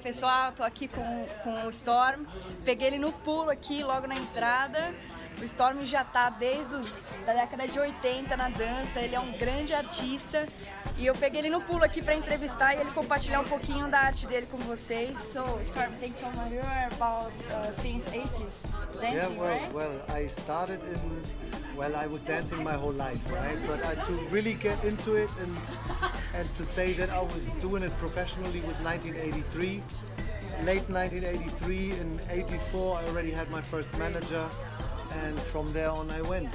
pessoal, tô aqui com, com o Storm. Peguei ele no pulo aqui, logo na entrada. O Storm já tá desde os, da década de 80 na dança, ele é um grande artista. E eu peguei ele no pulo aqui para entrevistar e ele compartilhar um pouquinho da arte dele com vocês. So, Storm, thanks so much. You're about uh, since 80s dancing, yeah, well, right? well, I started in, well, I was dancing my whole life, right? But uh, to really get into it and and to say that I was doing it professionally was 1983. Late 1983, in 84, I already had my first manager, and from there on, I went.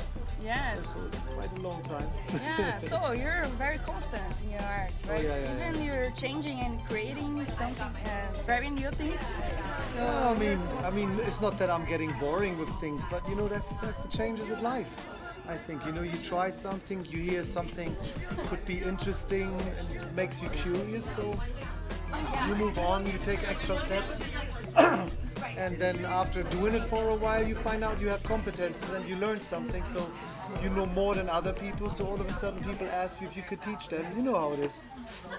Yes. So it's quite a long time. Yeah, so you're very constant in your art, right? yeah, yeah, Even you're changing and creating something, uh, very new things. So, Well, I mean, I mean, it's not that I'm getting boring with things, but you know, that's that's the changes of life. I think you know, you try something, you hear something, could be interesting, and it makes you curious. So you move on, you take extra steps, and then after doing it for a while, you find out you have competences and you learn something. So you know more than other people. So all of a sudden, people ask you if you could teach them. You know how it is.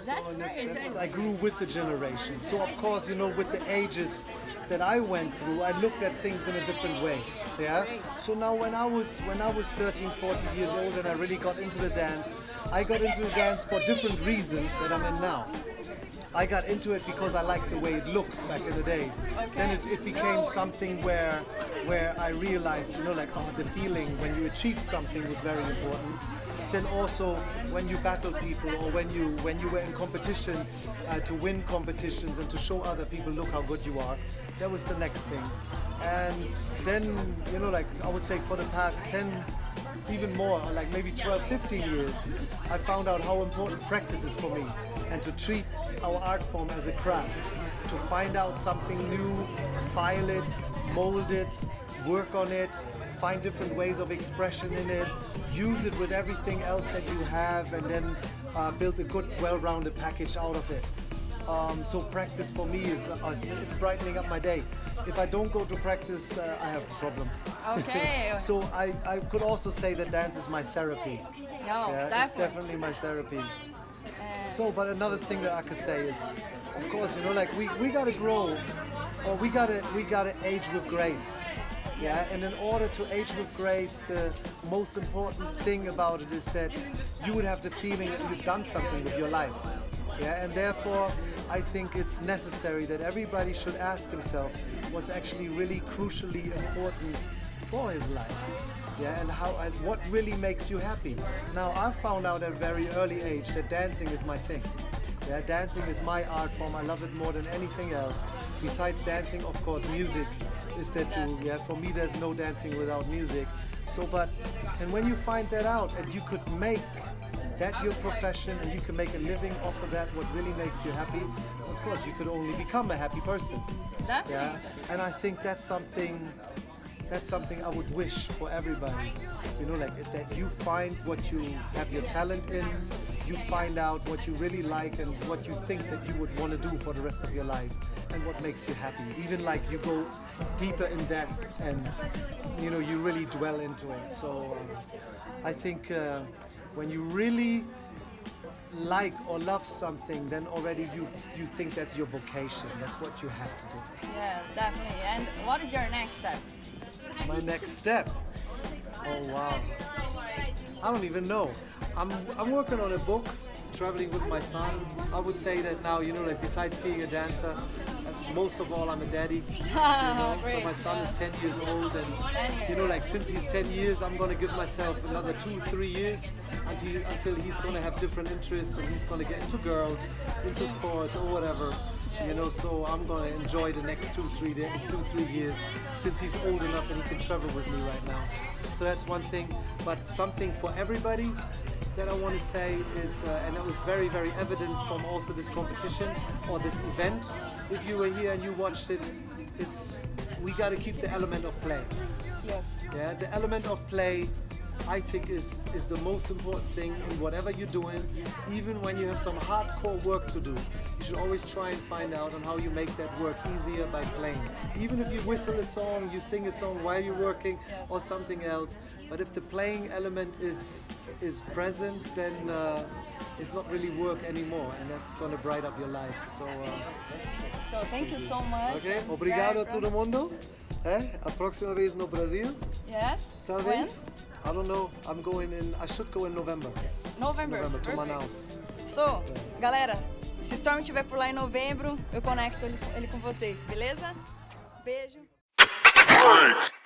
So That's right. that's- I grew with the generation. So of course, you know, with the ages that I went through, I looked at things in a different way. Yeah. So now when I was when I was 13, 14 years old and I really got into the dance, I got into the dance for different reasons that I'm in now. I got into it because I liked the way it looks back in the days. Then it, it became something where where I realized, you know, like oh, the feeling when you achieve something was very important. Then also when you battle people or when you when you were in competitions uh, to win competitions and to show other people look how good you are, that was the next thing. And then you know, like I would say for the past 10 even more, like maybe 12, 15 years, I found out how important practice is for me and to treat our art form as a craft, to find out something new, file it, mold it, work on it, find different ways of expression in it, use it with everything else that you have, and then uh, build a good, well-rounded package out of it. Um, so practice for me is uh, it's brightening up my day. If I don't go to practice, uh, I have a problem. Okay. so I, I could also say that dance is my therapy. no, Yeah, it's definitely. definitely my therapy. So, but another thing that I could say is, of course, you know, like we, we gotta grow, or we gotta we gotta age with grace. Yeah, and in order to age with grace, the most important thing about it is that you would have the feeling that you've done something with your life. Yeah, and therefore, I think it's necessary that everybody should ask himself what's actually really crucially important for his life. Yeah, and how and what really makes you happy. Now, I found out at a very early age that dancing is my thing. Yeah, dancing is my art form. I love it more than anything else. Besides dancing, of course, music is there too. Yeah, for me, there's no dancing without music. So, but and when you find that out, and you could make that your profession, and you can make a living off of that, what really makes you happy, of course, you could only become a happy person. Definitely. Yeah, and I think that's something that's something I would wish for everybody. You know, like that you find what you have your talent in, you find out what you really like and what you think that you would want to do for the rest of your life and what makes you happy. Even like you go deeper in that and you know you really dwell into it. So um, I think uh, when you really like or love something, then already you you think that's your vocation. That's what you have to do. Yes, definitely. And what is your next step? My next step. Oh wow. I don't even know. I'm I'm working on a book, traveling with my son. I would say that now, you know, like besides being a dancer, most of all I'm a daddy. You know? so my son is 10 years old and you know like since he's 10 years I'm gonna give myself another two, three years until until he's gonna have different interests and he's gonna get into girls, into sports or whatever. You know, so I'm gonna enjoy the next two, three, day, two, three years since he's old enough and he can travel with me right now. So that's one thing. But something for everybody that I want to say is, uh, and that was very, very evident from also this competition or this event. If you were here and you watched it, is we got to keep the element of play. Yes. Yeah, the element of play I think is is the most important thing in whatever you're doing. Even when you have some hardcore work to do, you should always try and find out on how you make that work easier by playing. Even if you whistle a song, you sing a song while you're working, or something else. But if the playing element is is present, then uh, it's not really work anymore, and that's gonna bright up your life. So. Uh, So thank you so much. Ok, obrigado a todo mundo. É, a próxima vez no Brasil, Yes. talvez. I don't know. I'm going in. I should go in November. When? November. November to. Manaus. So, galera, se Storm estiver por lá em novembro, eu conecto ele, ele com vocês, beleza? Beijo.